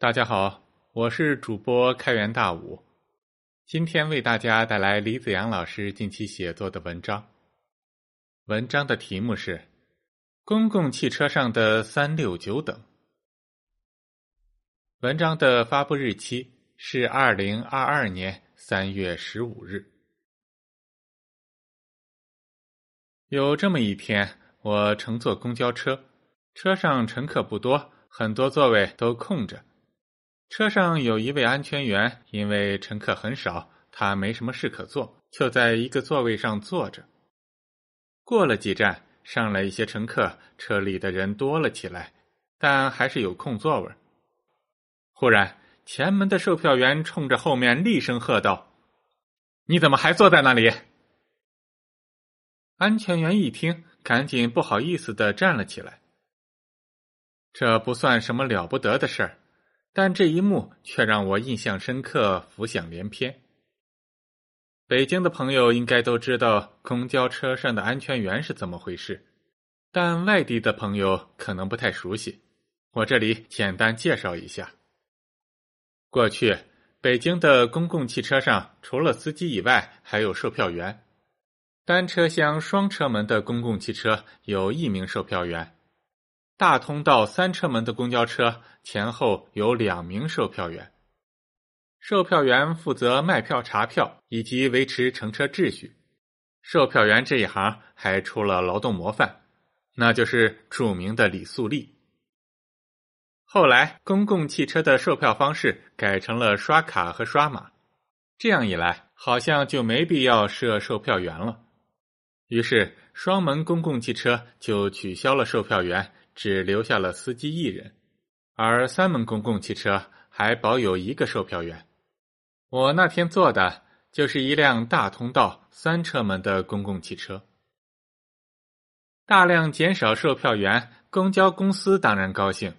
大家好，我是主播开元大武，今天为大家带来李子阳老师近期写作的文章。文章的题目是《公共汽车上的三六九等》。文章的发布日期是二零二二年三月十五日。有这么一天，我乘坐公交车，车上乘客不多，很多座位都空着。车上有一位安全员，因为乘客很少，他没什么事可做，就在一个座位上坐着。过了几站，上来一些乘客，车里的人多了起来，但还是有空座位。忽然，前门的售票员冲着后面厉声喝道：“你怎么还坐在那里？”安全员一听，赶紧不好意思的站了起来。这不算什么了不得的事儿。但这一幕却让我印象深刻，浮想联翩。北京的朋友应该都知道公交车上的安全员是怎么回事，但外地的朋友可能不太熟悉。我这里简单介绍一下：过去北京的公共汽车上，除了司机以外，还有售票员。单车厢双车门的公共汽车有一名售票员。大通道三车门的公交车前后有两名售票员，售票员负责卖票、查票以及维持乘车秩序。售票员这一行还出了劳动模范，那就是著名的李素丽。后来，公共汽车的售票方式改成了刷卡和刷码，这样一来，好像就没必要设售票员了。于是，双门公共汽车就取消了售票员。只留下了司机一人，而三门公共汽车还保有一个售票员。我那天坐的就是一辆大通道三车门的公共汽车。大量减少售票员，公交公司当然高兴，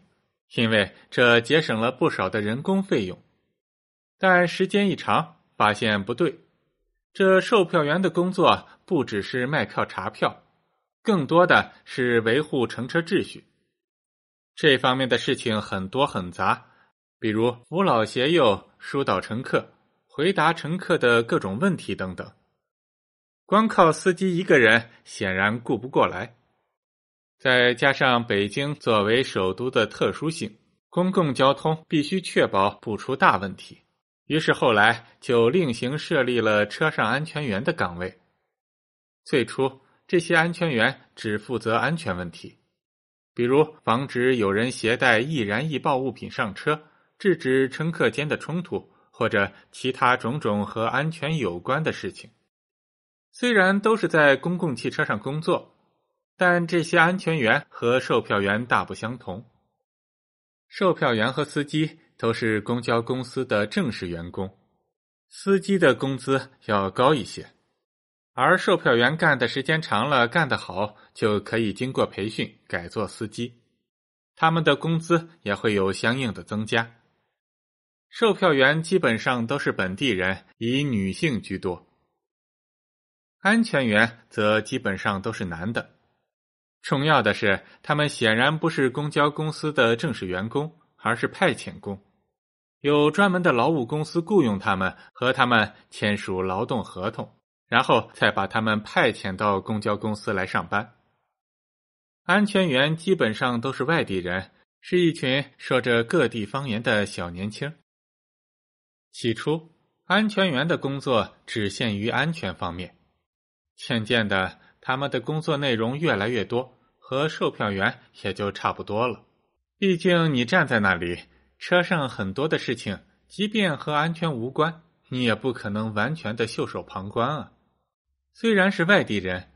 因为这节省了不少的人工费用。但时间一长，发现不对，这售票员的工作不只是卖票查票。更多的是维护乘车秩序，这方面的事情很多很杂，比如扶老携幼、疏导乘客、回答乘客的各种问题等等。光靠司机一个人显然顾不过来，再加上北京作为首都的特殊性，公共交通必须确保不出大问题，于是后来就另行设立了车上安全员的岗位。最初。这些安全员只负责安全问题，比如防止有人携带易燃易爆物品上车，制止乘客间的冲突，或者其他种种和安全有关的事情。虽然都是在公共汽车上工作，但这些安全员和售票员大不相同。售票员和司机都是公交公司的正式员工，司机的工资要高一些。而售票员干的时间长了，干得好，就可以经过培训改做司机，他们的工资也会有相应的增加。售票员基本上都是本地人，以女性居多。安全员则基本上都是男的。重要的是，他们显然不是公交公司的正式员工，而是派遣工，有专门的劳务公司雇佣他们，和他们签署劳动合同。然后再把他们派遣到公交公司来上班。安全员基本上都是外地人，是一群说着各地方言的小年轻。起初，安全员的工作只限于安全方面，渐渐的，他们的工作内容越来越多，和售票员也就差不多了。毕竟你站在那里，车上很多的事情，即便和安全无关，你也不可能完全的袖手旁观啊。虽然是外地人，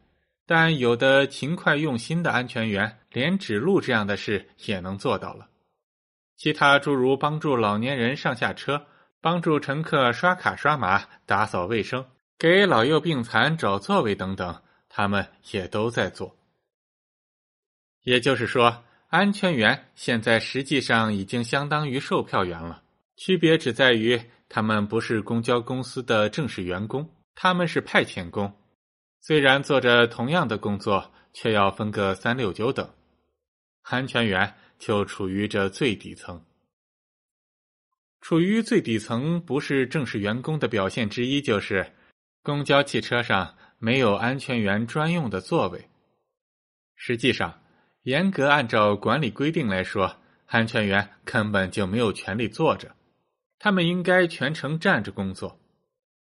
但有的勤快用心的安全员，连指路这样的事也能做到了。其他诸如帮助老年人上下车、帮助乘客刷卡刷码、打扫卫生、给老幼病残找座位等等，他们也都在做。也就是说，安全员现在实际上已经相当于售票员了，区别只在于他们不是公交公司的正式员工，他们是派遣工。虽然做着同样的工作，却要分个三六九等，安全员就处于这最底层。处于最底层不是正式员工的表现之一，就是公交汽车上没有安全员专用的座位。实际上，严格按照管理规定来说，安全员根本就没有权利坐着，他们应该全程站着工作。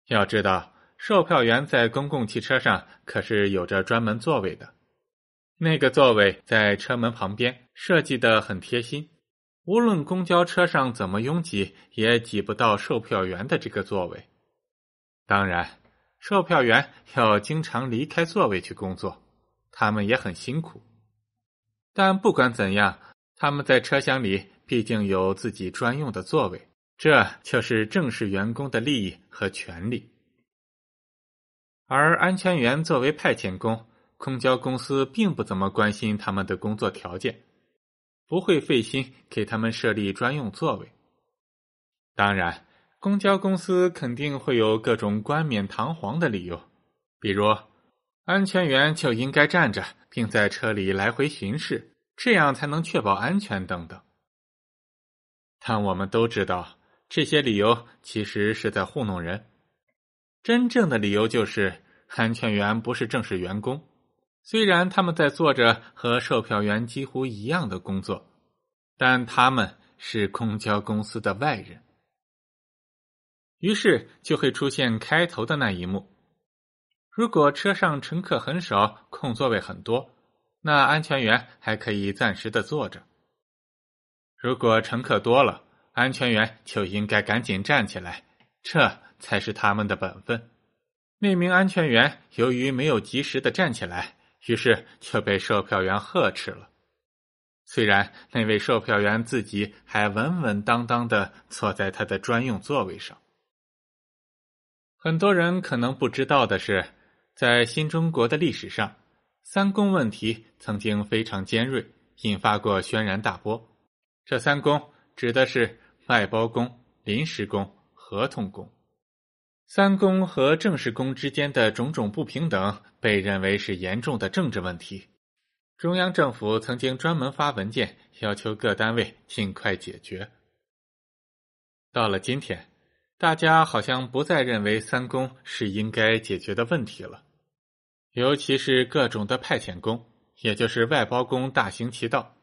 要知道，售票员在公共汽车上可是有着专门座位的，那个座位在车门旁边，设计的很贴心。无论公交车上怎么拥挤，也挤不到售票员的这个座位。当然，售票员要经常离开座位去工作，他们也很辛苦。但不管怎样，他们在车厢里毕竟有自己专用的座位，这就是正式员工的利益和权利。而安全员作为派遣工，公交公司并不怎么关心他们的工作条件。不会费心给他们设立专用座位。当然，公交公司肯定会有各种冠冕堂皇的理由，比如安全员就应该站着，并在车里来回巡视，这样才能确保安全等等。但我们都知道，这些理由其实是在糊弄人。真正的理由就是，安全员不是正式员工。虽然他们在做着和售票员几乎一样的工作，但他们是公交公司的外人。于是就会出现开头的那一幕：如果车上乘客很少，空座位很多，那安全员还可以暂时的坐着；如果乘客多了，安全员就应该赶紧站起来，这才是他们的本分。那名安全员由于没有及时的站起来。于是却被售票员呵斥了。虽然那位售票员自己还稳稳当当的坐在他的专用座位上。很多人可能不知道的是，在新中国的历史上，三公问题曾经非常尖锐，引发过轩然大波。这三公指的是外包工、临时工、合同工。三公和正式工之间的种种不平等，被认为是严重的政治问题。中央政府曾经专门发文件，要求各单位尽快解决。到了今天，大家好像不再认为三公是应该解决的问题了，尤其是各种的派遣工，也就是外包工大行其道，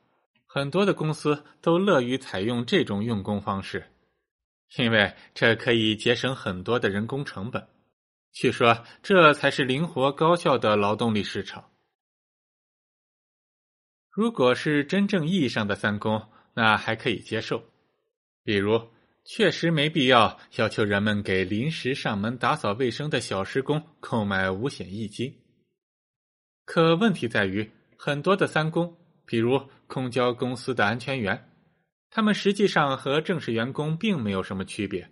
很多的公司都乐于采用这种用工方式。因为这可以节省很多的人工成本，据说这才是灵活高效的劳动力市场。如果是真正意义上的三公，那还可以接受，比如确实没必要要求人们给临时上门打扫卫生的小时工购买五险一金。可问题在于，很多的三公，比如公交公司的安全员。他们实际上和正式员工并没有什么区别，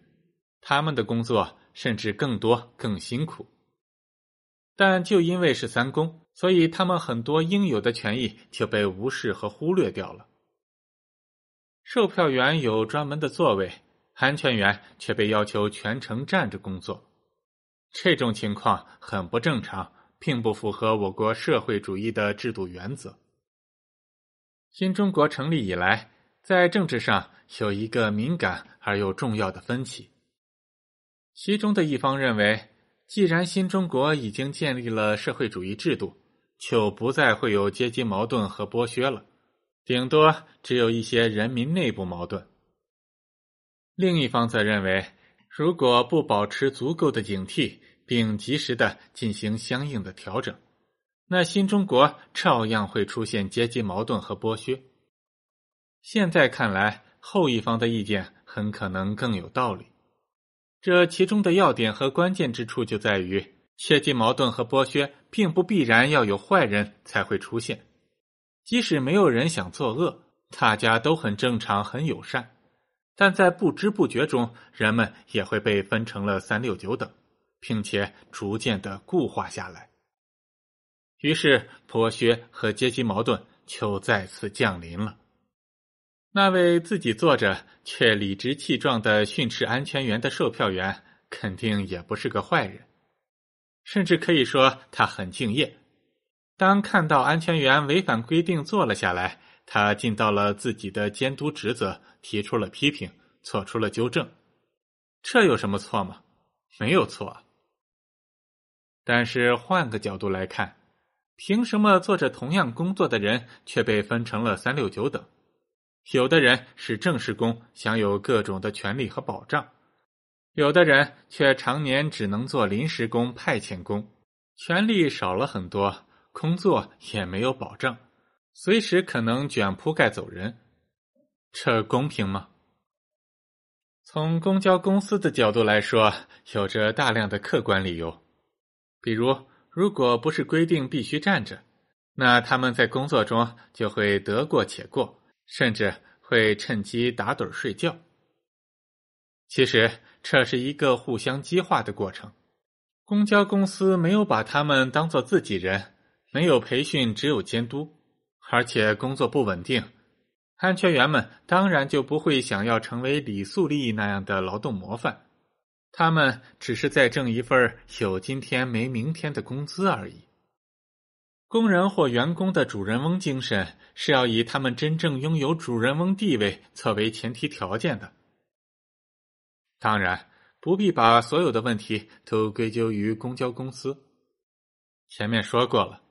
他们的工作甚至更多、更辛苦。但就因为是三公，所以他们很多应有的权益就被无视和忽略掉了。售票员有专门的座位，安全员却被要求全程站着工作，这种情况很不正常，并不符合我国社会主义的制度原则。新中国成立以来。在政治上有一个敏感而又重要的分歧，其中的一方认为，既然新中国已经建立了社会主义制度，就不再会有阶级矛盾和剥削了，顶多只有一些人民内部矛盾。另一方则认为，如果不保持足够的警惕，并及时的进行相应的调整，那新中国照样会出现阶级矛盾和剥削。现在看来，后一方的意见很可能更有道理。这其中的要点和关键之处就在于，阶级矛盾和剥削并不必然要有坏人才会出现。即使没有人想作恶，大家都很正常、很友善，但在不知不觉中，人们也会被分成了三六九等，并且逐渐的固化下来。于是，剥削和阶级矛盾就再次降临了。那位自己坐着却理直气壮的训斥安全员的售票员，肯定也不是个坏人，甚至可以说他很敬业。当看到安全员违反规定坐了下来，他尽到了自己的监督职责，提出了批评，做出了纠正。这有什么错吗？没有错。但是换个角度来看，凭什么做着同样工作的人却被分成了三六九等？有的人是正式工，享有各种的权利和保障；有的人却常年只能做临时工、派遣工，权利少了很多，工作也没有保障，随时可能卷铺盖走人。这公平吗？从公交公司的角度来说，有着大量的客观理由，比如，如果不是规定必须站着，那他们在工作中就会得过且过。甚至会趁机打盹睡觉。其实这是一个互相激化的过程。公交公司没有把他们当做自己人，没有培训，只有监督，而且工作不稳定。安全员们当然就不会想要成为李素丽那样的劳动模范，他们只是在挣一份有今天没明天的工资而已。工人或员工的主人翁精神是要以他们真正拥有主人翁地位作为前提条件的。当然，不必把所有的问题都归咎于公交公司。前面说过了，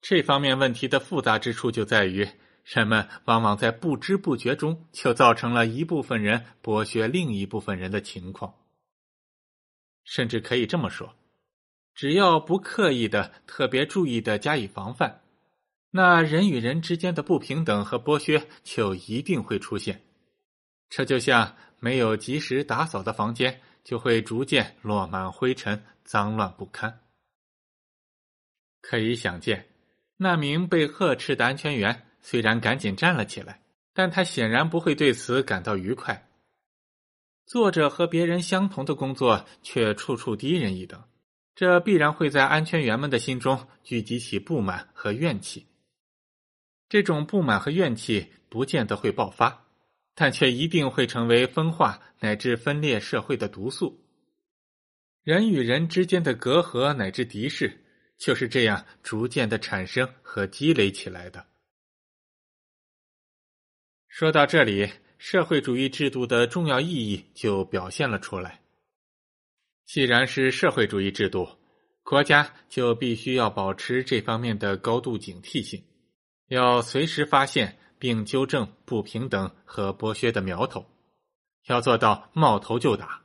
这方面问题的复杂之处就在于，人们往往在不知不觉中就造成了一部分人剥削另一部分人的情况，甚至可以这么说。只要不刻意的、特别注意的加以防范，那人与人之间的不平等和剥削就一定会出现。这就像没有及时打扫的房间，就会逐渐落满灰尘，脏乱不堪。可以想见，那名被呵斥的安全员虽然赶紧站了起来，但他显然不会对此感到愉快。做着和别人相同的工作，却处处低人一等。这必然会在安全员们的心中聚集起不满和怨气。这种不满和怨气不见得会爆发，但却一定会成为分化乃至分裂社会的毒素。人与人之间的隔阂乃至敌视，就是这样逐渐的产生和积累起来的。说到这里，社会主义制度的重要意义就表现了出来。既然是社会主义制度，国家就必须要保持这方面的高度警惕性，要随时发现并纠正不平等和剥削的苗头，要做到冒头就打，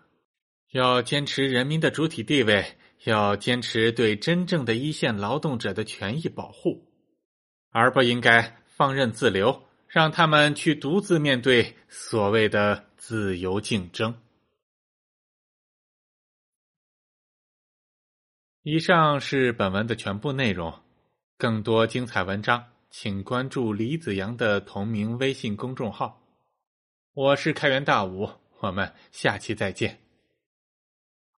要坚持人民的主体地位，要坚持对真正的一线劳动者的权益保护，而不应该放任自流，让他们去独自面对所谓的自由竞争。以上是本文的全部内容，更多精彩文章，请关注李子阳的同名微信公众号。我是开元大武，我们下期再见。